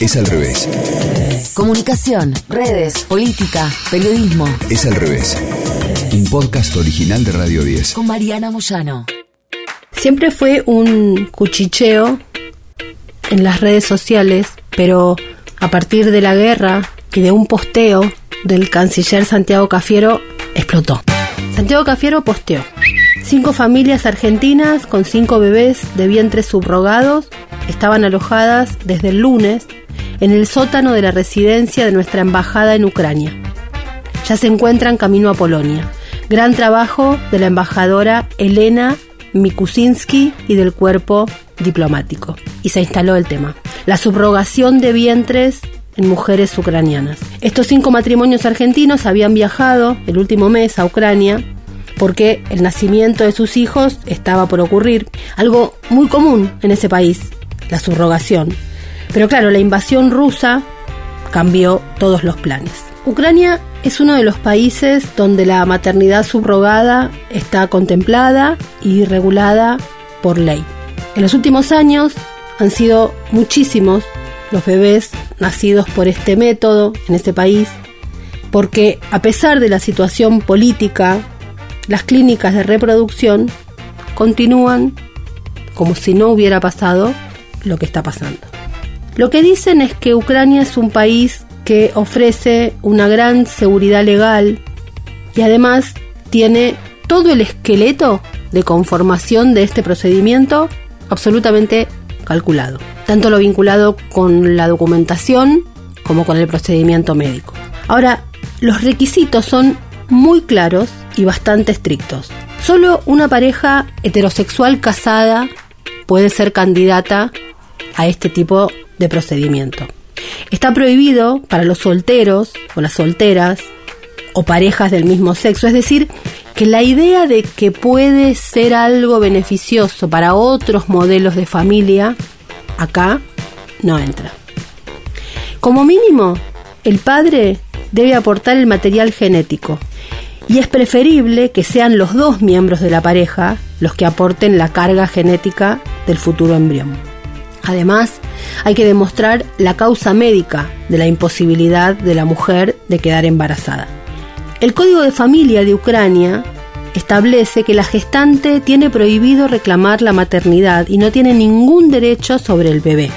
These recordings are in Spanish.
Es al revés. Comunicación, redes, política, periodismo. Es al revés. Un podcast original de Radio 10. Con Mariana Moyano. Siempre fue un cuchicheo en las redes sociales, pero a partir de la guerra y de un posteo del canciller Santiago Cafiero, explotó. Santiago Cafiero posteó. Cinco familias argentinas con cinco bebés de vientres subrogados estaban alojadas desde el lunes en el sótano de la residencia de nuestra embajada en Ucrania. Ya se encuentran camino a Polonia. Gran trabajo de la embajadora Elena Mikusinski y del cuerpo diplomático. Y se instaló el tema. La subrogación de vientres en mujeres ucranianas. Estos cinco matrimonios argentinos habían viajado el último mes a Ucrania porque el nacimiento de sus hijos estaba por ocurrir, algo muy común en ese país, la subrogación. Pero claro, la invasión rusa cambió todos los planes. Ucrania es uno de los países donde la maternidad subrogada está contemplada y regulada por ley. En los últimos años han sido muchísimos los bebés nacidos por este método en este país, porque a pesar de la situación política, las clínicas de reproducción continúan como si no hubiera pasado lo que está pasando. Lo que dicen es que Ucrania es un país que ofrece una gran seguridad legal y además tiene todo el esqueleto de conformación de este procedimiento absolutamente calculado, tanto lo vinculado con la documentación como con el procedimiento médico. Ahora, los requisitos son muy claros y bastante estrictos. Solo una pareja heterosexual casada puede ser candidata a este tipo de procedimiento. Está prohibido para los solteros o las solteras o parejas del mismo sexo, es decir, que la idea de que puede ser algo beneficioso para otros modelos de familia acá no entra. Como mínimo, el padre debe aportar el material genético y es preferible que sean los dos miembros de la pareja los que aporten la carga genética del futuro embrión. Además, hay que demostrar la causa médica de la imposibilidad de la mujer de quedar embarazada. El Código de Familia de Ucrania establece que la gestante tiene prohibido reclamar la maternidad y no tiene ningún derecho sobre el bebé.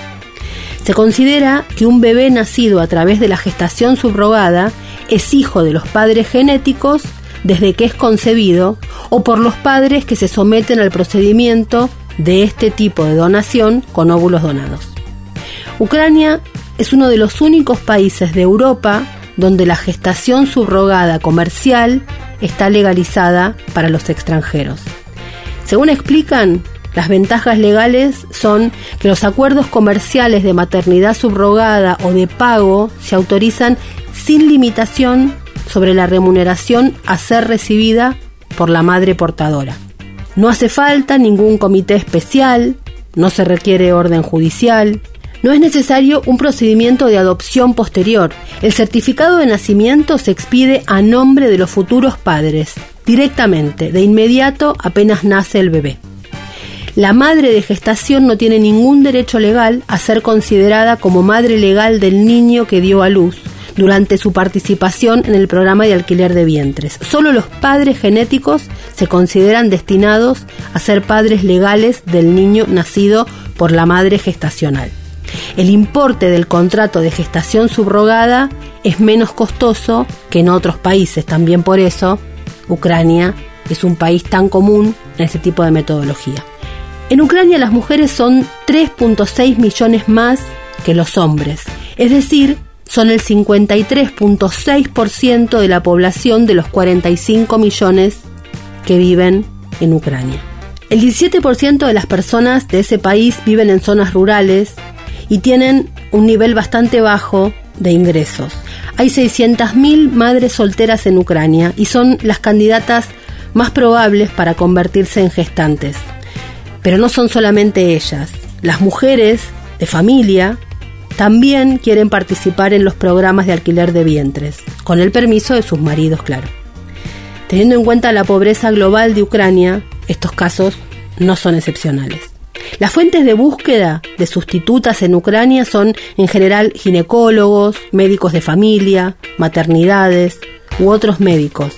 Se considera que un bebé nacido a través de la gestación subrogada es hijo de los padres genéticos desde que es concebido o por los padres que se someten al procedimiento de este tipo de donación con óvulos donados. Ucrania es uno de los únicos países de Europa donde la gestación subrogada comercial está legalizada para los extranjeros. Según explican, las ventajas legales son que los acuerdos comerciales de maternidad subrogada o de pago se autorizan sin limitación sobre la remuneración a ser recibida por la madre portadora. No hace falta ningún comité especial, no se requiere orden judicial, no es necesario un procedimiento de adopción posterior. El certificado de nacimiento se expide a nombre de los futuros padres, directamente, de inmediato apenas nace el bebé. La madre de gestación no tiene ningún derecho legal a ser considerada como madre legal del niño que dio a luz, durante su participación en el programa de alquiler de vientres. Solo los padres genéticos se consideran destinados a ser padres legales del niño nacido por la madre gestacional. El importe del contrato de gestación subrogada es menos costoso que en otros países, también por eso Ucrania es un país tan común en este tipo de metodología. En Ucrania las mujeres son 3.6 millones más que los hombres, es decir, son el 53.6% de la población de los 45 millones que viven en Ucrania. El 17% de las personas de ese país viven en zonas rurales y tienen un nivel bastante bajo de ingresos. Hay 600.000 madres solteras en Ucrania y son las candidatas más probables para convertirse en gestantes. Pero no son solamente ellas. Las mujeres de familia también quieren participar en los programas de alquiler de vientres, con el permiso de sus maridos, claro. Teniendo en cuenta la pobreza global de Ucrania, estos casos no son excepcionales. Las fuentes de búsqueda de sustitutas en Ucrania son en general ginecólogos, médicos de familia, maternidades u otros médicos.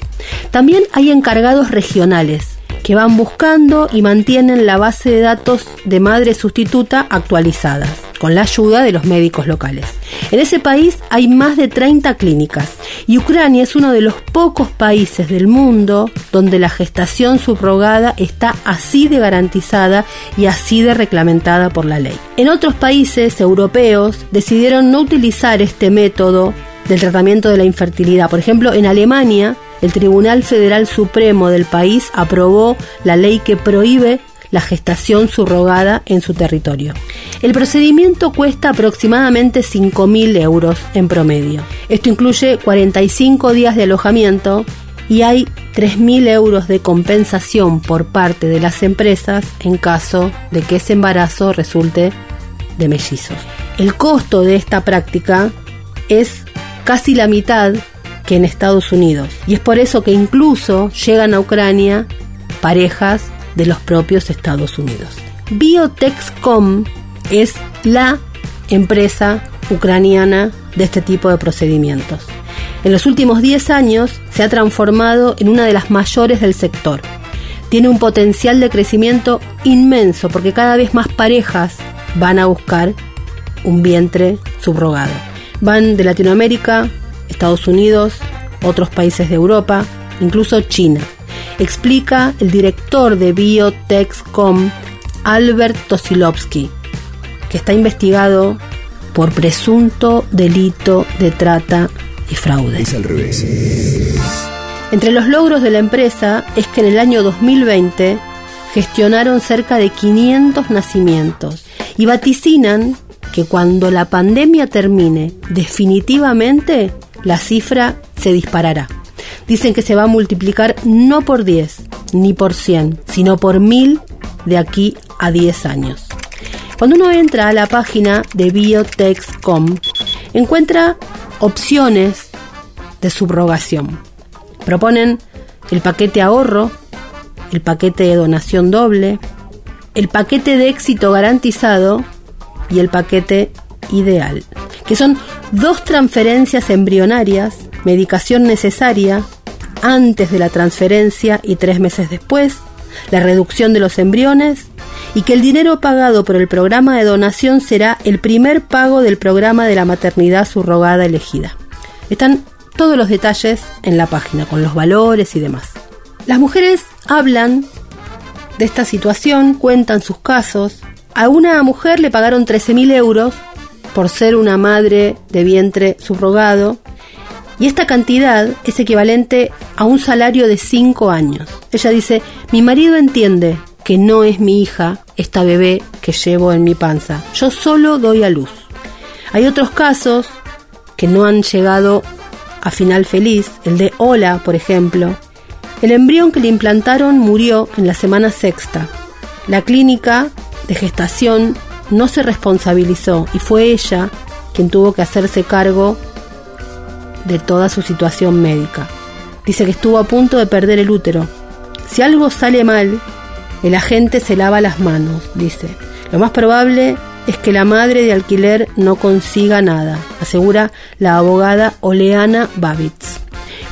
También hay encargados regionales que van buscando y mantienen la base de datos de madre sustituta actualizadas, con la ayuda de los médicos locales. En ese país hay más de 30 clínicas y Ucrania es uno de los pocos países del mundo donde la gestación subrogada está así de garantizada y así de reglamentada por la ley. En otros países europeos decidieron no utilizar este método del tratamiento de la infertilidad. Por ejemplo, en Alemania el Tribunal Federal Supremo del país aprobó la ley que prohíbe la gestación subrogada en su territorio. El procedimiento cuesta aproximadamente 5.000 euros en promedio. Esto incluye 45 días de alojamiento y hay 3.000 euros de compensación por parte de las empresas en caso de que ese embarazo resulte de mellizos. El costo de esta práctica es casi la mitad que en Estados Unidos. Y es por eso que incluso llegan a Ucrania parejas de los propios Estados Unidos. Biotexcom es la empresa ucraniana de este tipo de procedimientos. En los últimos 10 años se ha transformado en una de las mayores del sector. Tiene un potencial de crecimiento inmenso porque cada vez más parejas van a buscar un vientre subrogado. Van de Latinoamérica, Estados Unidos, otros países de Europa, incluso China. Explica el director de Biotexcom, Albert Tosilovsky, que está investigado por presunto delito de trata y fraude. Es al revés. Entre los logros de la empresa es que en el año 2020 gestionaron cerca de 500 nacimientos y vaticinan que cuando la pandemia termine definitivamente la cifra se disparará. Dicen que se va a multiplicar no por 10 ni por 100, sino por 1000 de aquí a 10 años. Cuando uno entra a la página de Biotexcom, encuentra opciones de subrogación. Proponen el paquete ahorro, el paquete de donación doble, el paquete de éxito garantizado y el paquete ideal que son dos transferencias embrionarias, medicación necesaria antes de la transferencia y tres meses después, la reducción de los embriones y que el dinero pagado por el programa de donación será el primer pago del programa de la maternidad subrogada elegida. Están todos los detalles en la página, con los valores y demás. Las mujeres hablan de esta situación, cuentan sus casos. A una mujer le pagaron 13.000 euros por ser una madre de vientre subrogado y esta cantidad es equivalente a un salario de 5 años. Ella dice, mi marido entiende que no es mi hija esta bebé que llevo en mi panza, yo solo doy a luz. Hay otros casos que no han llegado a final feliz, el de Ola, por ejemplo. El embrión que le implantaron murió en la semana sexta. La clínica de gestación no se responsabilizó y fue ella quien tuvo que hacerse cargo de toda su situación médica. Dice que estuvo a punto de perder el útero. Si algo sale mal, el agente se lava las manos, dice. Lo más probable es que la madre de alquiler no consiga nada, asegura la abogada Oleana Babitz.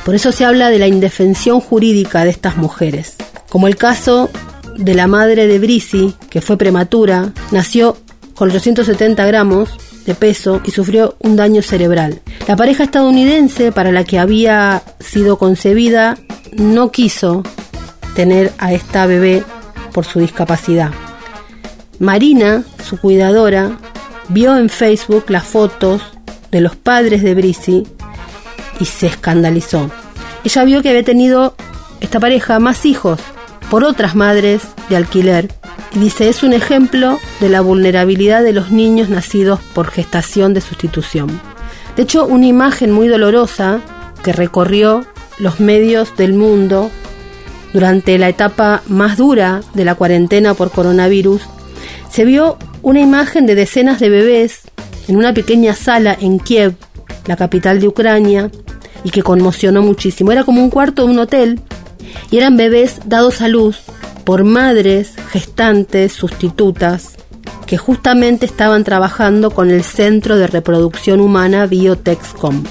Por eso se habla de la indefensión jurídica de estas mujeres. Como el caso de la madre de Brisi, que fue prematura, nació con 870 gramos de peso y sufrió un daño cerebral. La pareja estadounidense para la que había sido concebida no quiso tener a esta bebé por su discapacidad. Marina, su cuidadora, vio en Facebook las fotos de los padres de Brisi y se escandalizó. Ella vio que había tenido esta pareja más hijos por otras madres de alquiler y dice, es un ejemplo de la vulnerabilidad de los niños nacidos por gestación de sustitución. De hecho, una imagen muy dolorosa que recorrió los medios del mundo durante la etapa más dura de la cuarentena por coronavirus, se vio una imagen de decenas de bebés en una pequeña sala en Kiev, la capital de Ucrania, y que conmocionó muchísimo. Era como un cuarto de un hotel y eran bebés dados a luz por madres, gestantes, sustitutas, que justamente estaban trabajando con el Centro de Reproducción Humana Biotexcom.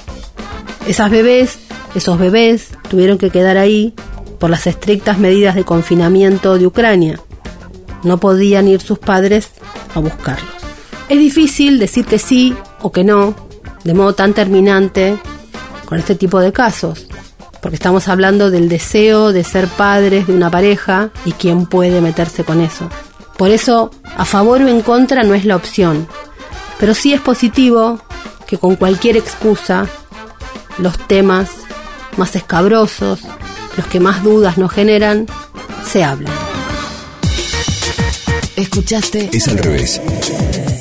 Esas bebés, esos bebés, tuvieron que quedar ahí por las estrictas medidas de confinamiento de Ucrania. No podían ir sus padres a buscarlos. Es difícil decir que sí o que no, de modo tan terminante, con este tipo de casos, porque estamos hablando del deseo de ser padres de una pareja y quién puede meterse con eso. Por eso, a favor o en contra no es la opción, pero sí es positivo que con cualquier excusa los temas más escabrosos, los que más dudas nos generan, se hablen. Escuchaste Es al revés.